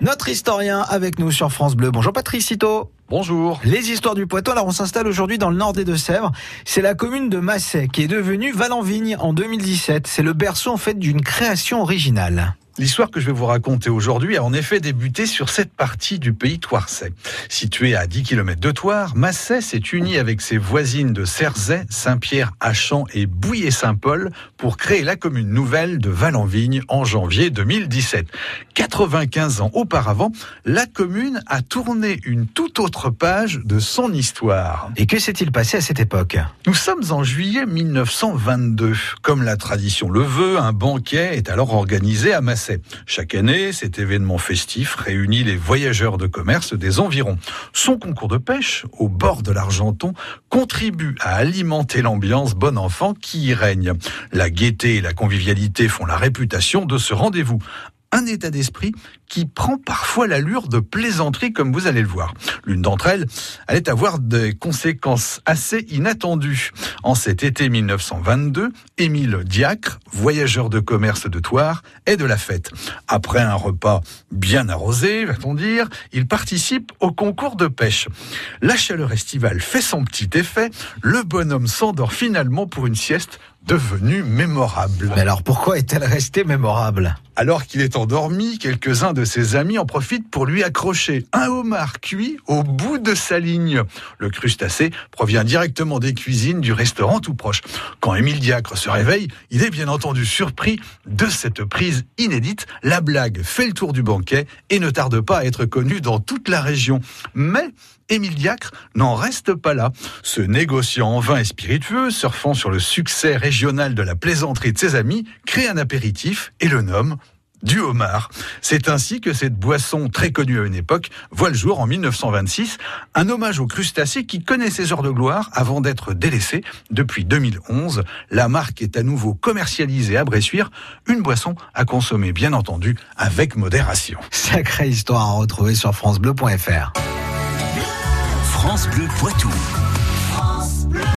Notre historien avec nous sur France Bleu. Bonjour Patrice Citeau. Bonjour. Les histoires du Poitou. Alors on s'installe aujourd'hui dans le nord des Deux-Sèvres. C'est la commune de Massay qui est devenue Valenvigne en 2017. C'est le berceau en fait d'une création originale. L'histoire que je vais vous raconter aujourd'hui a en effet débuté sur cette partie du pays Toircet. Située à 10 km de Toire, Massay s'est uni avec ses voisines de Cerzay, Saint-Pierre, Achamp et Bouillé-Saint-Paul pour créer la commune nouvelle de Valenvigne en janvier 2017. 95 ans auparavant, la commune a tourné une toute autre page de son histoire. Et que s'est-il passé à cette époque? Nous sommes en juillet 1922. Comme la tradition le veut, un banquet est alors organisé à Chaque année, cet événement festif réunit les voyageurs de commerce des environs. Son concours de pêche, au bord de l'Argenton, contribue à alimenter l'ambiance bon enfant qui y règne. La gaieté et la convivialité font la réputation de ce rendez-vous un état d'esprit qui prend parfois l'allure de plaisanterie, comme vous allez le voir. L'une d'entre elles allait avoir des conséquences assez inattendues. En cet été 1922, Émile Diacre, voyageur de commerce de Toire, est de la fête. Après un repas bien arrosé, va-t-on dire, il participe au concours de pêche. La chaleur estivale fait son petit effet, le bonhomme s'endort finalement pour une sieste devenue mémorable. Mais alors pourquoi est-elle restée mémorable? Alors qu'il est endormi, quelques-uns de ses amis en profitent pour lui accrocher un homard cuit au bout de sa ligne. Le crustacé provient directement des cuisines du restaurant tout proche. Quand Émile Diacre se réveille, il est bien entendu surpris de cette prise inédite. La blague fait le tour du banquet et ne tarde pas à être connue dans toute la région. Mais Émile Diacre n'en reste pas là. Ce négociant en vin et spiritueux, surfant sur le succès régional de la plaisanterie de ses amis, crée un apéritif et le nomme du homard. C'est ainsi que cette boisson très connue à une époque voit le jour en 1926, un hommage aux crustacés qui connaît ses heures de gloire avant d'être délaissé depuis 2011. La marque est à nouveau commercialisée à Bressuire, une boisson à consommer bien entendu avec modération. Sacrée histoire à retrouver sur francebleu.fr. France Bleu Poitou.